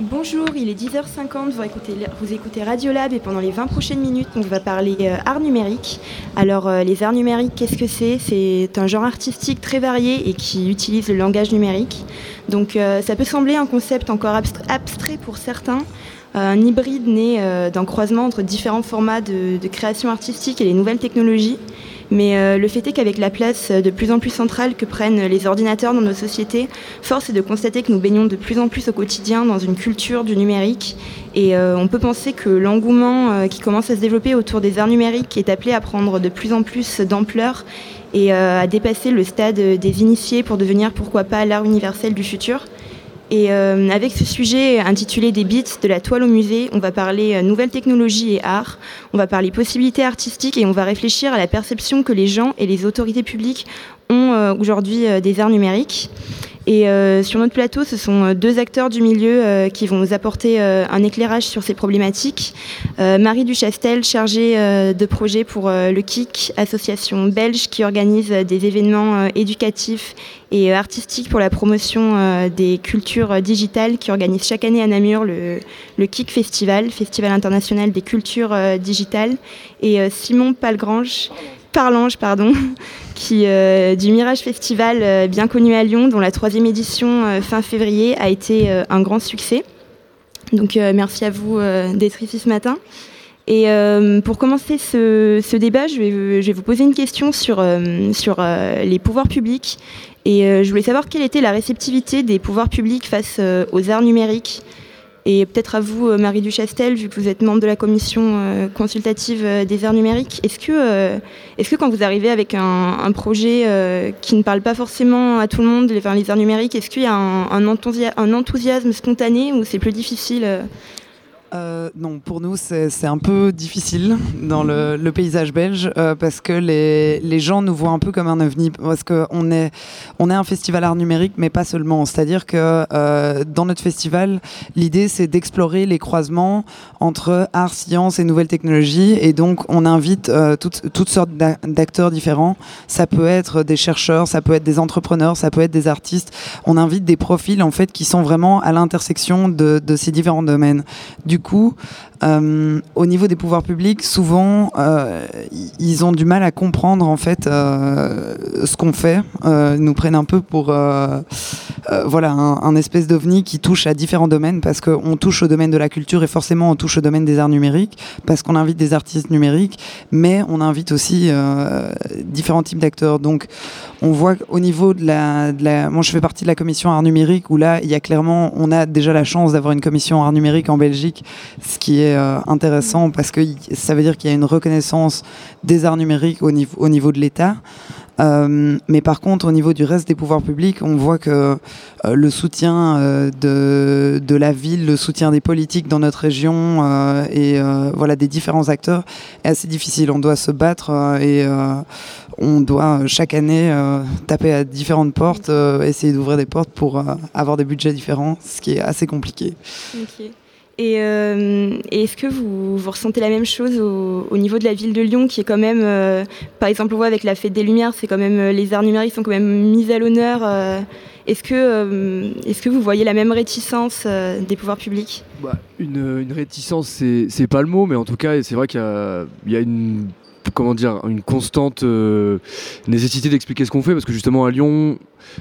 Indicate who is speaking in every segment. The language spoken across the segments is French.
Speaker 1: Bonjour, il est 10h50, vous écoutez, Radiolab et pendant les 20 prochaines minutes, on va parler euh, art numérique. Alors euh, les arts numériques, qu'est-ce que c'est? C'est un genre artistique très varié et qui utilise le langage numérique. Donc euh, ça peut sembler un concept encore abstrait pour certains, un hybride né d'un croisement entre différents formats de création artistique et les nouvelles technologies. Mais euh, le fait est qu'avec la place de plus en plus centrale que prennent les ordinateurs dans nos sociétés, force est de constater que nous baignons de plus en plus au quotidien dans une culture du numérique. Et euh, on peut penser que l'engouement euh, qui commence à se développer autour des arts numériques est appelé à prendre de plus en plus d'ampleur et à dépasser le stade des initiés pour devenir pourquoi pas l'art universel du futur. Et euh, avec ce sujet intitulé Des bits, de la toile au musée, on va parler euh, nouvelles technologies et art, on va parler possibilités artistiques et on va réfléchir à la perception que les gens et les autorités publiques ont euh, aujourd'hui des arts numériques. Et euh, sur notre plateau, ce sont euh, deux acteurs du milieu euh, qui vont nous apporter un éclairage sur ces problématiques. Marie Duchastel, chargée de projet pour le KIC, association belge qui organise des événements éducatifs et artistiques pour la promotion des cultures digitales, qui organise chaque année à Namur le, le KIC Festival, Festival international des cultures digitales. Et Simon Palgrange, Parlange, pardon, qui, euh, du Mirage Festival, euh, bien connu à Lyon, dont la troisième édition euh, fin février a été un grand succès. Donc merci à vous d'être ici ce matin. Et pour commencer ce, débat, je vais, vous poser une question sur les pouvoirs publics. Et je voulais savoir quelle était la réceptivité des pouvoirs publics face aux arts numériques et peut-être à vous, euh, Marie Duchastel, vu que vous êtes membre de la commission euh, consultative euh, des arts numériques, est-ce que, est que quand vous arrivez avec un, projet qui ne parle pas forcément à tout le monde, les, les arts numériques, est-ce qu'il y a un, un, enthousiasme spontané ou c'est plus difficile
Speaker 2: euh, non, pour nous, c'est un peu difficile dans le, paysage belge euh, parce que les, les, gens nous voient un peu comme un ovni. Parce qu'on est, on est un festival art numérique, mais pas seulement. C'est-à-dire que euh, dans notre festival, l'idée, c'est d'explorer les croisements entre art, science et nouvelles technologies. Et donc, on invite toutes, toutes sortes d'acteurs différents. Ça peut être des chercheurs, ça peut être des entrepreneurs, ça peut être des artistes. On invite des profils, en fait, qui sont vraiment à l'intersection de, de ces différents domaines. Du coup, euh, au niveau des pouvoirs publics, souvent, euh, ils ont du mal à comprendre en fait euh, ce qu'on fait. ils nous prennent un peu pour voilà un, espèce d'ovni qui touche à différents domaines parce qu'on touche au domaine de la culture et forcément on touche au domaine des arts numériques parce qu'on invite des artistes numériques, mais on invite aussi différents types d'acteurs. Donc, on voit au niveau de la, de la, moi je fais partie de la commission art numérique où là il y a clairement, on a déjà la chance d'avoir une commission art numérique en Belgique, ce qui est euh, intéressant parce que ça veut dire qu'il y a une reconnaissance des arts numériques au niveau, au niveau de l'État. Euh, mais par contre, au niveau du reste des pouvoirs publics, on voit que euh, le soutien de, de, la ville, le soutien des politiques dans notre région et voilà des différents acteurs est assez difficile. On doit se battre et on doit chaque année taper à différentes portes, essayer d'ouvrir des portes pour avoir des budgets différents, ce qui est assez compliqué.
Speaker 1: Euh, et, est-ce que vous, ressentez la même chose au, niveau de la ville de Lyon, qui est quand même, euh, par exemple, on voit avec la fête des Lumières, c'est quand même euh, les arts numériques sont quand même mis à l'honneur. est-ce que, que vous voyez la même réticence des pouvoirs publics?
Speaker 3: Bah, une, réticence, c'est, c'est pas le mot, mais en tout cas, c'est vrai qu'il y a, une comment dire, une constante nécessité d'expliquer ce qu'on fait, parce que justement à Lyon,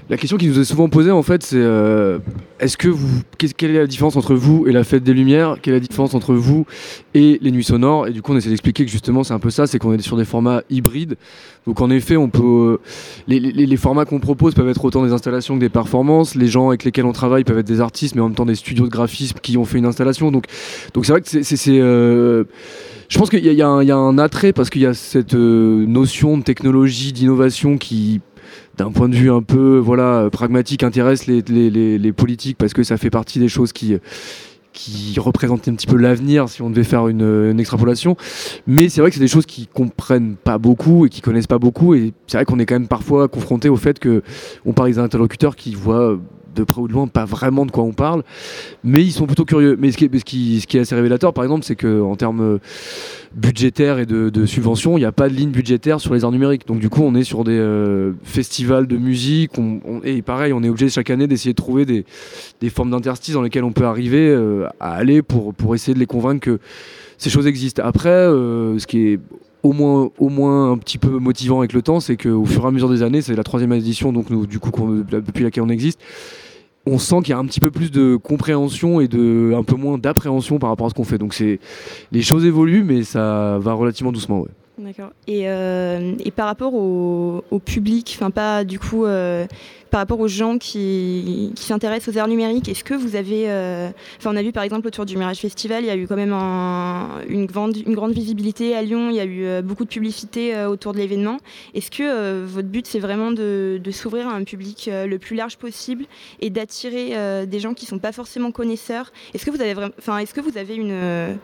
Speaker 3: la question qui nous est souvent posée, en fait, c'est euh, est-ce que vous, quelle est la différence entre vous et la fête des Lumières? Quelle est la différence entre vous et les nuits sonores? Et du coup, on essaie d'expliquer que justement, c'est un peu ça, c'est qu'on est sur des formats hybrides. Donc, en effet, on peut, les, formats qu'on propose peuvent être autant des installations que des performances. Les gens avec lesquels on travaille peuvent être des artistes, mais en même temps des studios de graphisme qui ont fait une installation. Donc, donc c'est vrai que c'est, euh, je pense qu'il y, a un attrait parce qu'il y a cette euh, notion de technologie, d'innovation qui d'un point de vue un peu voilà pragmatique intéresse les, les, politiques parce que ça fait partie des choses qui qui représentent un petit peu l'avenir si on devait faire une, extrapolation. Mais c'est vrai que c'est des choses qui comprennent pas beaucoup et qui connaissent pas beaucoup. Et c'est vrai qu'on est quand même parfois confronté au fait que on parle des interlocuteurs qui voient de près ou de loin pas vraiment de quoi on parle, mais ils sont plutôt curieux. Mais ce qui est, ce qui, ce qui est assez révélateur, par exemple, c'est qu'en termes budgétaires et de, subventions, il n'y a pas de ligne budgétaire sur les arts numériques. Donc du coup, on est sur des euh, festivals de musique, et pareil, on est obligé chaque année d'essayer de trouver des, des formes d'interstices dans lesquelles on peut arriver euh, à aller pour, pour essayer de les convaincre que ces choses existent. Après, euh, ce qui est au moins, un petit peu motivant avec le temps, c'est qu'au fur et à mesure des années, c'est la troisième édition, donc nous, du coup, depuis laquelle on existe, on sent qu'il y a un petit peu plus de compréhension et de un peu moins d'appréhension par rapport à ce qu'on fait. Donc les choses évoluent, mais ça va relativement doucement.
Speaker 1: D'accord. Et, euh, et, par rapport au, public, enfin pas du coup, euh, par rapport aux gens qui, s'intéressent aux arts numériques, est-ce que vous avez, euh, enfin on a vu par exemple autour du Mirage Festival, il y a eu quand même un, une, grande, visibilité à Lyon, il y a eu beaucoup de publicité autour de l'événement. Est-ce que votre but c'est vraiment de, de s'ouvrir à un public le plus large possible et d'attirer des gens qui sont pas forcément connaisseurs? Est-ce que vous avez, enfin est-ce que vous avez une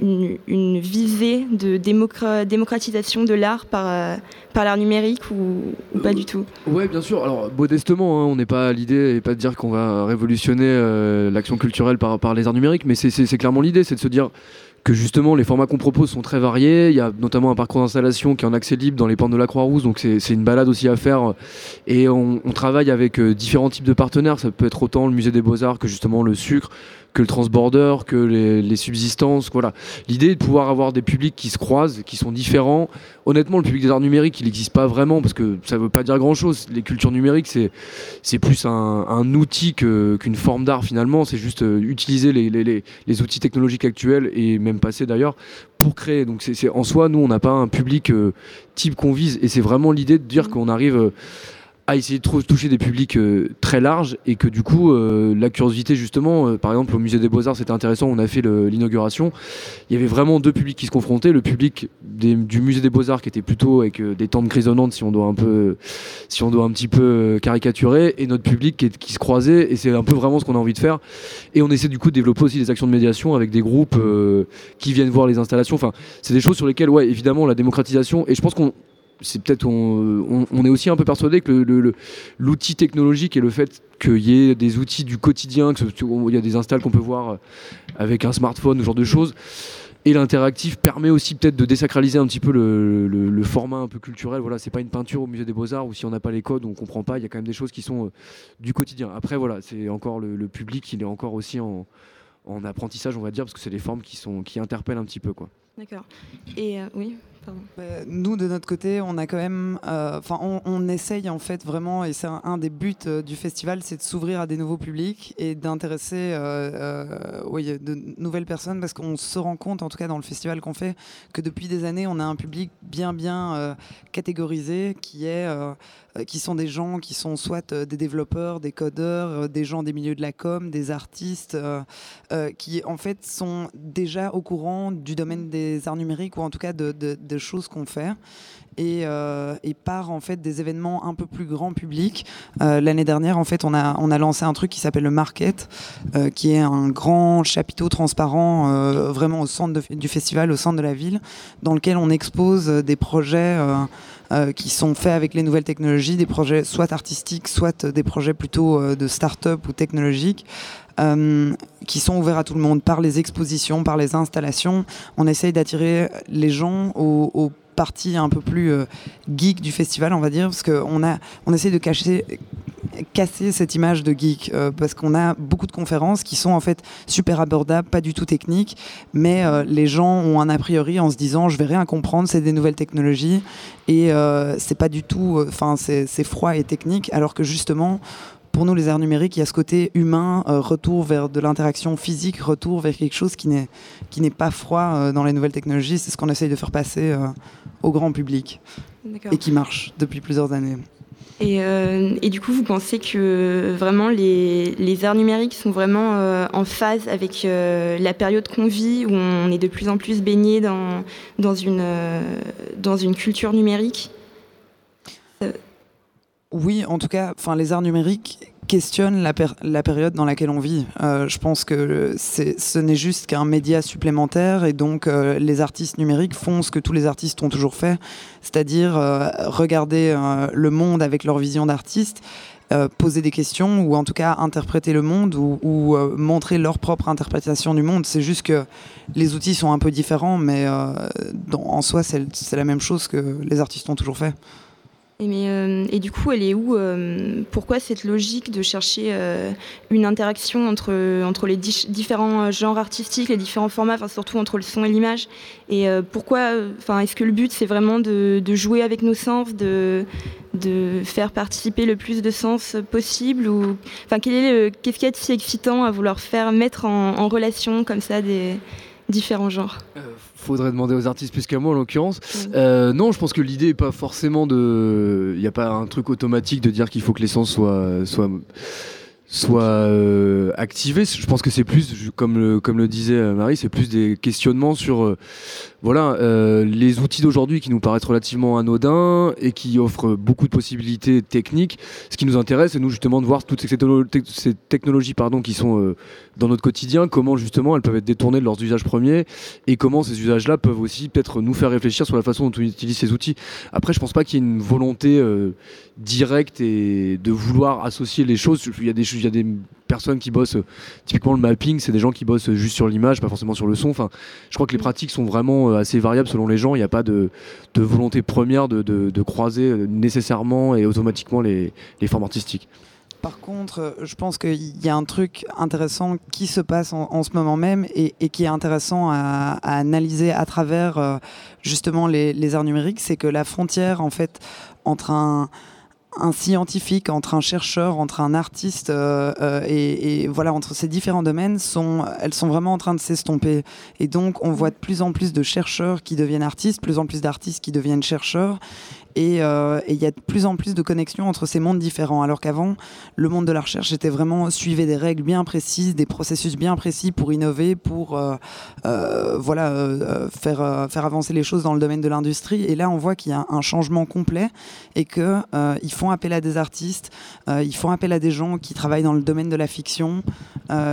Speaker 1: une, visée de démocratisation de l'art par, euh, par l'art numérique ou, pas du tout?
Speaker 3: Oui, bien sûr. Alors, modestement, hein, on n'est pas à l'idée, pas de dire qu'on va révolutionner euh, l'action culturelle par, par les arts numériques, mais c'est clairement l'idée, c'est de se dire que justement les formats qu'on propose sont très variés. Il y a notamment un parcours d'installation qui est en accès libre dans les pentes de la Croix-Rousse, donc c'est une balade aussi à faire. Et on, on travaille avec euh, différents types de partenaires. Ça peut être autant le musée des beaux-arts que justement le sucre, que le transborder, que les, subsistances. Voilà. L'idée est de pouvoir avoir des publics qui se croisent, qui sont différents. Honnêtement, le public des arts numériques, il n'existe pas vraiment parce que ça ne veut pas dire grand-chose. Les cultures numériques, c'est plus un, outil qu'une forme d'art finalement. C'est juste euh, utiliser les, les, les, outils technologiques actuels et même passés d'ailleurs pour créer. Donc c'est en soi, nous, on n'a pas un public euh, type qu'on vise et c'est vraiment l'idée de dire qu'on arrive... Euh, à essayer de toucher des publics euh, très larges et que du coup euh, la curiosité justement euh, par exemple au musée des beaux-arts c'était intéressant on a fait l'inauguration. Il y avait vraiment deux publics qui se confrontaient. Le public du musée des beaux-arts qui était plutôt avec des tentes grisonnantes si on doit un peu si on doit un petit peu caricaturer et notre public qui, qui se croisait et c'est un peu vraiment ce qu'on a envie de faire. Et on essaie du coup de développer aussi des actions de médiation avec des groupes qui viennent voir les installations. Enfin c'est des choses sur lesquelles ouais évidemment la démocratisation et je pense qu'on c'est peut-être on, est aussi un peu persuadé que l'outil technologique et le fait qu'il y ait des outils du quotidien, qu'il y a des installs qu'on peut voir avec un smartphone, ce genre de choses, et l'interactif permet aussi peut-être de désacraliser un petit peu le, format un peu culturel. Voilà, c'est pas une peinture au musée des Beaux-Arts où si on n'a pas les codes, on comprend pas. Il y a quand même des choses qui sont euh, du quotidien. Après, voilà, c'est encore le, public, il est encore aussi en, apprentissage, on va dire, parce que c'est des formes qui sont qui interpellent un petit peu, quoi.
Speaker 1: D'accord. Et euh, oui.
Speaker 2: Euh, nous, de notre côté, on a quand même, euh, enfin, on, essaye en fait vraiment, et c'est un, des buts euh, du festival, c'est de s'ouvrir à des nouveaux publics et d'intéresser, oui, de nouvelles personnes, parce qu'on se rend compte, en tout cas dans le festival qu'on fait, que depuis des années, on a un public bien, bien catégorisé, qui est qui sont des gens qui sont soit des développeurs, des codeurs, des gens des milieux de la com, des artistes, qui en fait sont déjà au courant du domaine des arts numériques ou en tout cas de choses qu'on fait et, euh, par en fait des événements un peu plus grand public. Euh, l'année dernière, en fait, on a, on a lancé un truc qui s'appelle le Market, euh, qui est un grand chapiteau transparent vraiment au centre du festival, au centre de la ville, dans lequel on expose des projets. qui sont faits avec les nouvelles technologies, des projets soit artistiques, soit des projets plutôt de start-up ou technologiques, euh, qui sont ouverts à tout le monde par les expositions, par les installations. On essaye d'attirer les gens aux, parties un peu plus euh, geek du festival, on va dire, parce qu'on a, on essaie de cacher, casser cette image de geek, euh, parce qu'on a beaucoup de conférences qui sont en fait super abordables, pas du tout techniques, mais les gens ont un a priori en se disant je vais rien comprendre, c'est des nouvelles technologies et c'est pas du tout, enfin c'est froid et technique, alors que justement pour nous, les arts numériques, il y a ce côté humain, euh, retour vers de l'interaction physique, retour vers quelque chose qui n'est qui n'est pas froid euh, dans les nouvelles technologies. C'est ce qu'on essaye de faire passer euh, au grand public et qui marche depuis plusieurs années.
Speaker 1: Et, et, du coup, vous pensez que vraiment les, les arts numériques sont vraiment en phase avec la période qu'on vit, où on est de plus en plus baigné dans, dans, une, dans une culture numérique?
Speaker 2: Oui, en tout cas, enfin, les arts numériques questionnent la, période dans laquelle on vit. Euh, je pense que ce n'est juste qu'un média supplémentaire et donc euh, les artistes numériques font ce que tous les artistes ont toujours fait, c'est-à-dire euh, regarder le monde avec leur vision d'artiste poser des questions ou en tout cas interpréter le monde ou, montrer leur propre interprétation du monde. C'est juste que les outils sont un peu différents, mais en soi, c'est la même chose que les artistes ont toujours fait.
Speaker 1: Euh, et, du coup, elle est où euh, Pourquoi cette logique de chercher euh, une interaction entre, entre les différents genres artistiques, les différents formats, enfin, surtout entre le son et l'image? Et pourquoi enfin, Est-ce que le but, c'est vraiment de, de, jouer avec nos sens, de, de faire participer le plus de sens possible ou, enfin, quel est Qu'est-ce qui est si excitant à vouloir faire mettre en, en relation comme ça des différents genres?
Speaker 3: Faudrait demander aux artistes plus qu'à moi en l'occurrence. Euh, non, je pense que l'idée n'est pas forcément de. Il n'y a pas un truc automatique de dire qu'il faut que l'essence soit, soit soit euh, activé. Je pense que c'est plus, comme le, comme le disait euh, Marie, c'est plus des questionnements sur euh, voilà, les outils d'aujourd'hui qui nous paraissent relativement anodins et qui offrent beaucoup de possibilités techniques. Ce qui nous intéresse, c'est nous justement de voir toutes ces, technologies pardon, qui sont dans notre quotidien, comment justement elles peuvent être détournées de leurs usages premiers et comment ces usages-là peuvent aussi peut-être nous faire réfléchir sur la façon dont on utilise ces outils. Après, je pense pas qu'il y ait une volonté directe et de vouloir associer les choses. Il y a des, il y a des personnes qui bossent, typiquement le mapping, c'est des gens qui bossent juste sur l'image, pas forcément sur le son. Enfin, je crois que les mm. pratiques sont vraiment euh, assez variables selon les gens. Il n'y a pas de, volonté première de, croiser euh, nécessairement et automatiquement les, formes artistiques.
Speaker 2: Par contre, euh, je pense qu'il y a un truc intéressant qui se passe en, ce moment même et, qui est intéressant à, analyser à travers justement les, les arts numériques, c'est que la frontière en fait entre un, un scientifique, entre un chercheur, entre un artiste, euh, euh, et, voilà, entre ces différents domaines, sont, elles sont vraiment en train de s'estomper. Et donc, on voit de plus en plus de chercheurs qui deviennent artistes, plus en plus d'artistes qui deviennent chercheurs. Euh, et il y a de plus en plus de connexions entre ces mondes différents. Alors qu'avant, le monde de la recherche était vraiment suivait des règles bien précises, des processus bien précis pour innover, pour euh, euh, voilà faire faire avancer les choses dans le domaine de l'industrie. Et là, on voit qu'il y a un changement complet et que ils font appel à des artistes, ils font appel à des gens qui travaillent dans le domaine de la fiction.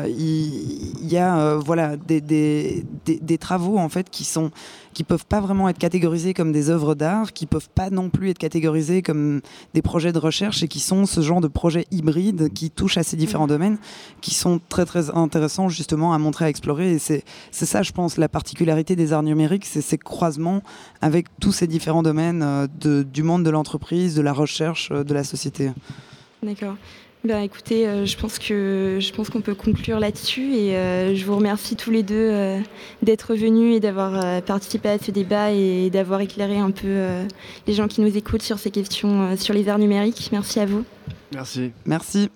Speaker 2: Il y, a voilà des, des, des, des travaux en fait qui sont qui peuvent pas vraiment être catégorisés comme des œuvres d'art, qui peuvent pas non plus être catégorisés comme des projets de recherche et qui sont ce genre de projets hybrides qui touchent à ces différents mm. domaines, qui sont très très intéressants justement à montrer, à explorer. Et c'est ça, je pense, la particularité des arts numériques, c'est ces croisements avec tous ces différents domaines euh, de, du monde de l'entreprise, de la recherche, euh, de la société.
Speaker 1: D'accord. Ben, écoutez, euh, je pense que je pense qu'on peut conclure là-dessus et euh, je vous remercie tous les deux euh, d'être venus et d'avoir participé à ce débat et d'avoir éclairé un peu les gens qui nous écoutent sur ces questions sur les arts numériques. Merci à vous.
Speaker 3: Merci.
Speaker 2: Merci.